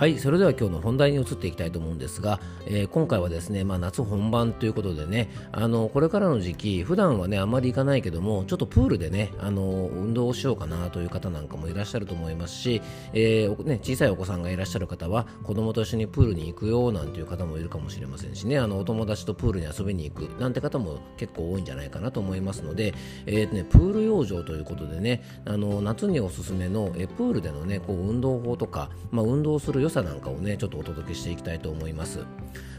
はいそれでは今日の本題に移っていきたいと思うんですが、えー、今回はですね、まあ、夏本番ということでねあのこれからの時期普段はねあまり行かないけどもちょっとプールでねあの運動をしようかなという方なんかもいらっしゃると思いますし、えー、ね、小さいお子さんがいらっしゃる方は子供と一緒にプールに行くよなんていう方もいるかもしれませんしねあのお友達とプールに遊びに行くなんて方も結構多いんじゃないかなと思いますので、えーね、プール養生ということでねあの夏におすすめのえプールでのねこう運動法とか、まあ、運動する良さなんかをねちょっとお届けしていきたいと思います。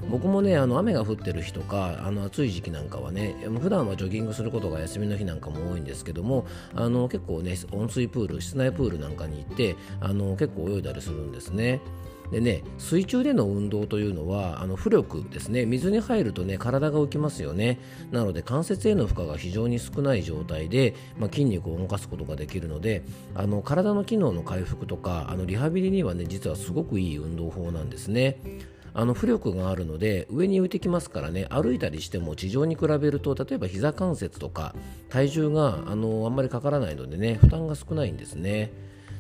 僕もねあの雨が降ってる日とかあの暑い時期なんかはね普段はジョギングすることが休みの日なんかも多いんですけどもあの結構ね温水プール室内プールなんかに行ってあの結構泳いだりするんですね。でね水中での運動というのはあの浮力ですね。水に入るとね体が浮きますよね。なので関節への負荷が非常に少ない状態で、まあ、筋肉を動かすことができるのであの体の機能の回復とかあのリハビリにはね実はすごくいい運動法なんですね。あの浮力があるので上に浮いてきますからね歩いたりしても地上に比べると例えば膝関節とか体重があのあんまりかからないのでね負担が少ないんですね。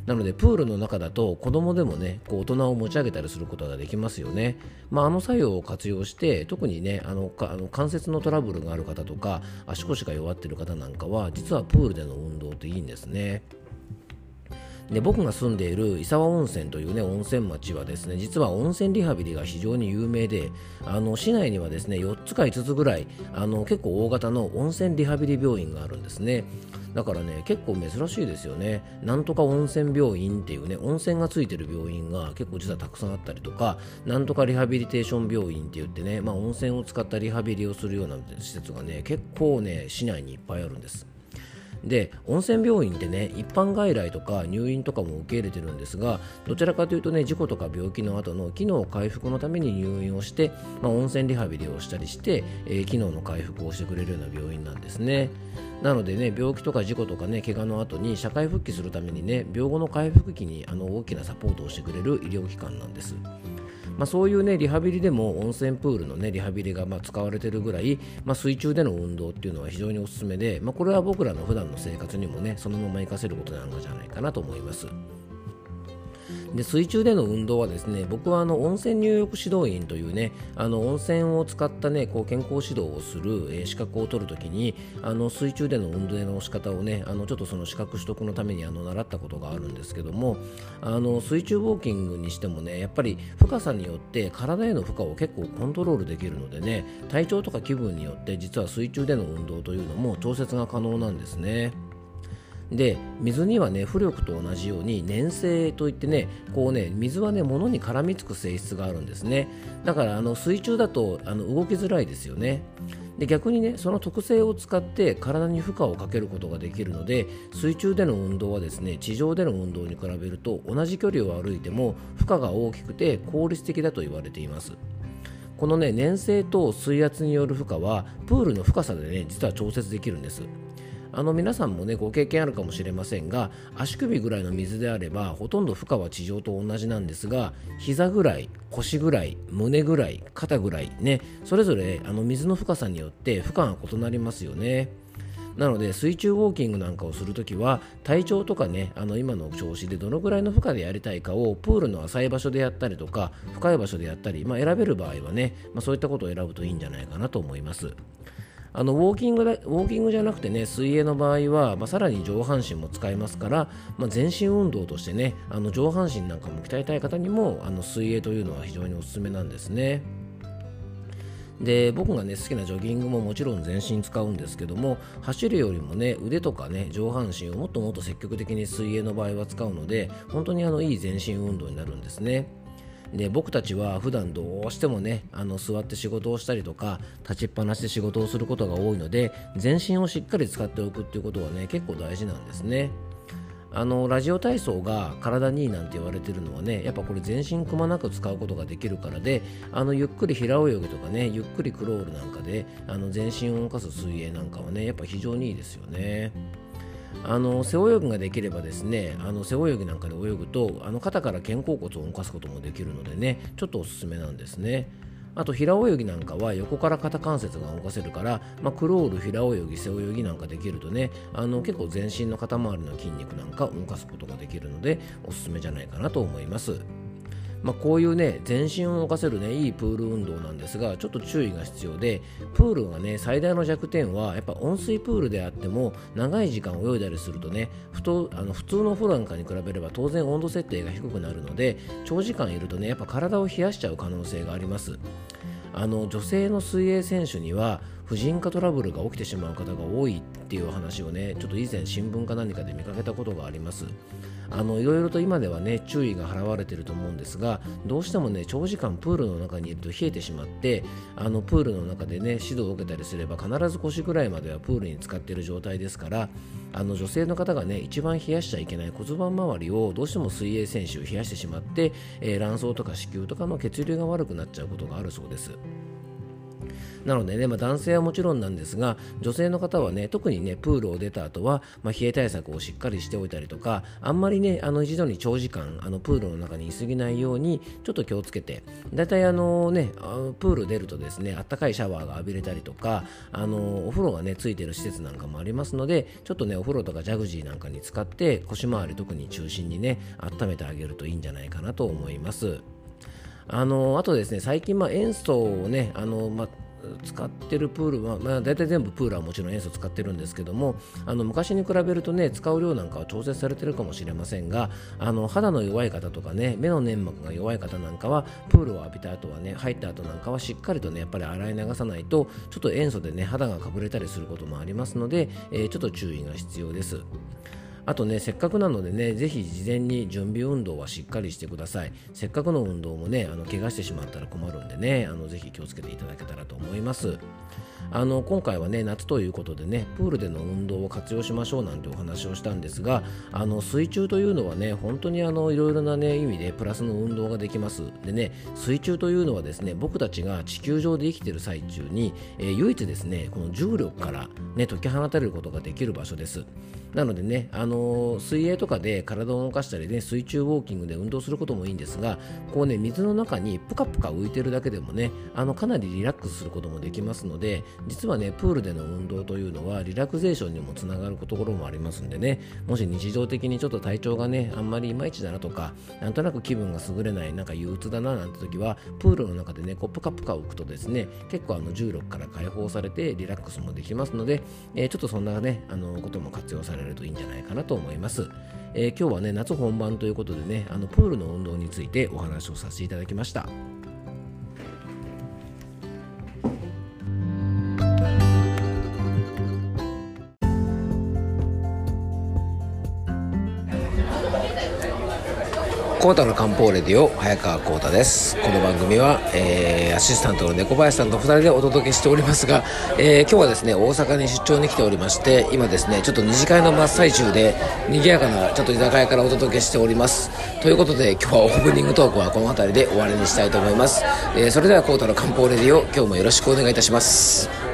なのでプールの中だと子供でもねこう大人を持ち上げたりすることができますよね、まあ、あの作用を活用して特にねあのあの関節のトラブルがある方とか足腰が弱っている方なんかは実はプールでの運動っていいんですね。で僕が住んでいる伊沢温泉というね温泉町はですね実は温泉リハビリが非常に有名であの市内にはですね4つか5つぐらいあの結構大型の温泉リハビリ病院があるんですねだからね結構珍しいですよね。なんとか温泉病院っていうね温泉がついてる病院が結構実はたくさんあったりとかなんとかリハビリテーション病院って言ってね、まあ、温泉を使ったリハビリをするような施設がね結構ね市内にいっぱいあるんです。で温泉病院ってね一般外来とか入院とかも受け入れてるんですがどちらかというとね事故とか病気の後の機能回復のために入院をして、まあ、温泉リハビリをしたりして、えー、機能の回復をしてくれるような病院なんですね。なのでね病気とか事故とかね怪我の後に社会復帰するためにね病後の回復期にあの大きなサポートをしてくれる医療機関なんです。まあ、そういうねリハビリでも温泉プールのねリハビリがま使われているぐらい、まあ、水中での運動っていうのは非常におすすめで、まあ、これは僕らの普段の生活にもねそのまま活かせることなのじゃないかなと思います。で水中での運動はですね僕はあの温泉入浴指導員というねあの温泉を使ったねこう健康指導をする、えー、資格を取るときにあの水中での運動の仕方をねあのちょっとその資格取得のためにあの習ったことがあるんですけどもあの水中ウォーキングにしてもねやっぱり深さによって体への負荷を結構コントロールできるのでね体調とか気分によって実は水中での運動というのも調節が可能なんですね。で水にはね浮力と同じように粘性といってねこうね水はね物に絡みつく性質があるんですね。だからあの水中だとあの動きづらいですよね。で逆にねその特性を使って体に負荷をかけることができるので水中での運動はですね地上での運動に比べると同じ距離を歩いても負荷が大きくて効率的だと言われています。このね粘性と水圧による負荷はプールの深さでね実は調節できるんです。あの皆さんもねご経験あるかもしれませんが足首ぐらいの水であればほとんど負荷は地上と同じなんですが膝ぐらい腰ぐらい胸ぐらい肩ぐらいねそれぞれあの水の深さによって負荷が異なりますよねなので水中ウォーキングなんかをするときは体調とかねあの今の調子でどのぐらいの負荷でやりたいかをプールの浅い場所でやったりとか深い場所でやったり、まあ、選べる場合はね、まあ、そういったことを選ぶといいんじゃないかなと思います。あのウォーキングウォーキングじゃなくてね水泳の場合は、まあ、さらに上半身も使いますから、まあ、全身運動としてねあの上半身なんかも鍛えたい方にもあの水泳というのは非常におすすめなんですね。で僕がね好きなジョギングももちろん全身使うんですけども走るよりもね腕とかね上半身をもっともっと積極的に水泳の場合は使うので本当にあのいい全身運動になるんですね。で僕たちは普段どうしてもねあの座って仕事をしたりとか立ちっぱなしで仕事をすることが多いので全身をしっかり使っておくっていうことはね結構大事なんですね。あのラジオ体操が体にいいなんて言われてるのはねやっぱこれ全身くまなく使うことができるからであのゆっくり平泳ぎとかねゆっくりクロールなんかであの全身を動かす水泳なんかはねやっぱ非常にいいですよね。あの背泳ぎができればですねあの背泳ぎなんかで泳ぐとあの肩から肩甲骨を動かすこともできるのでねちょっとおすすめなんですねあと平泳ぎなんかは横から肩関節が動かせるから、まあ、クロール、平泳ぎ、背泳ぎなんかできるとねあの結構全身の肩周りの筋肉なんか動かすことができるのでおすすめじゃないかなと思います。まあ、こういうね全身を動かせるねいいプール運動なんですがちょっと注意が必要でプールがね最大の弱点はやっぱ温水プールであっても長い時間泳いだりするとねふとあの普通のお風呂なんかに比べれば当然温度設定が低くなるので長時間いるとねやっぱ体を冷やしちゃう可能性があります。あの女性の水泳選手には婦人科トラブルが起きてしまう方が多いっていう話をねちょっと以前新聞か何かで見かけたことがありますあのいろいろと今ではね注意が払われていると思うんですがどうしてもね長時間プールの中にいると冷えてしまってあのプールの中でね指導を受けたりすれば必ず腰ぐらいまではプールに使っている状態ですからあの女性の方がね一番冷やしちゃいけない骨盤周りをどうしても水泳選手を冷やしてしまって、えー、卵巣とか子宮とかの血流が悪くなっちゃうことがあるそうです。なのでね、まあ、男性はもちろんなんですが女性の方はね特にねプールを出た後は、まあ、冷え対策をしっかりしておいたりとかあんまりねあの一度に長時間あのプールの中にいすぎないようにちょっと気をつけてだいたいあのねあのプール出るとですねあったかいシャワーが浴びれたりとかあのお風呂がねついてる施設なんかもありますのでちょっとねお風呂とかジャグジーなんかに使って腰回り特に中心にね温めてあげるといいんじゃないかなと思います。あのあとですね最近、まあ、塩素をねあの、まあ使ってるプールは、まあ、大体全部プールはもちろん塩素使ってるんですけどもあの昔に比べるとね使う量なんかは調節されてるかもしれませんがあの肌の弱い方とかね目の粘膜が弱い方なんかはプールを浴びた後はね入った後なんかはしっかりとねやっぱり洗い流さないとちょっと塩素でね肌がかぶれたりすることもありますので、えー、ちょっと注意が必要です。あとね、せっかくなのでね、ぜひ事前に準備運動はしっかりしてください。せっかくの運動もね、あの怪我してしまったら困るんでね、あのぜひ気をつけていただけたらと思います。あの今回はね夏ということでねプールでの運動を活用しましょうなんてお話をしたんですがあの水中というのはね本当にあのいろいろなね意味でプラスの運動ができますでね水中というのはですね僕たちが地球上で生きている最中に、えー、唯一ですねこの重力からね解き放たれることができる場所ですなのでね、あのー、水泳とかで体を動かしたりね、水中ウォーキングで運動することもいいんですが、こうね、水の中にぷかぷか浮いてるだけでもね、あのかなりリラックスすることもできますので、実はね、プールでの運動というのはリラクゼーションにもつながるところもありますんでね、もし日常的にちょっと体調がね、あんまりいまいちだなとか、なんとなく気分が優れない、なんか憂鬱だななんて時は、プールの中でね、こうぷかぷか浮くとですね、結構あの重力から解放されてリラックスもできますので、えー、ちょっとそんなね、あのことも活用されるといいんじゃないかなと思います。えー、今日はね、夏本番ということでね、あのプールの運動についてお話をさせていただきました。コータの漢方レディオ早川コータです。この番組は、えー、アシスタントの猫林さんと2人でお届けしておりますが、えー、今日はですね大阪に出張に来ておりまして今ですねちょっと二次会の真っ最中で賑やかなちょっと居酒屋からお届けしております。ということで今日はオープニングトークはこの辺りで終わりにしたいと思います、えー、それではコータの漢方レディオ今日もよろしくお願いいたします。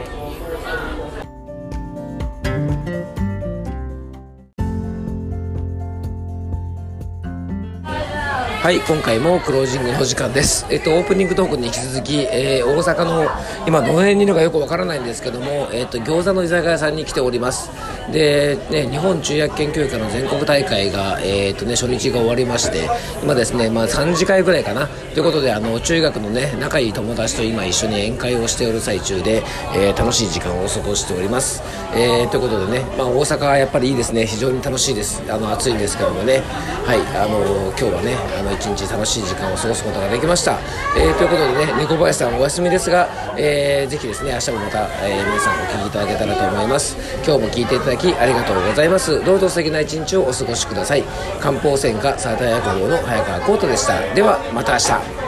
はい、今回もクロージングの時間です。えっと、オープニングトークに引き続き、えー、大阪の、今どの辺にいるかよくわからないんですけども、えっと、餃子の居酒屋さんに来ております。で、ね、日本中薬研究会の全国大会が、えー、っとね、初日が終わりまして、今ですね、まあ3次会ぐらいかな。ということで、あの、中学のね、仲いい友達と今一緒に宴会をしておる最中で、えー、楽しい時間を過ごしております。えー、ということでね、まあ大阪はやっぱりいいですね。非常に楽しいです。あの、暑いんですけどもね。はい、あの、今日はね、あの、一日楽しい時間を過ごすことができました、えー、ということでね猫林さんお休みですが、えー、ぜひですね明日もまた、えー、皆さんお聴きいただけたらと思います。今日も聴いていただきありがとうございます。どうぞ素敵な一日をお過ごしください。漢方専科サーター薬房の早川浩太でした。ではまた明日。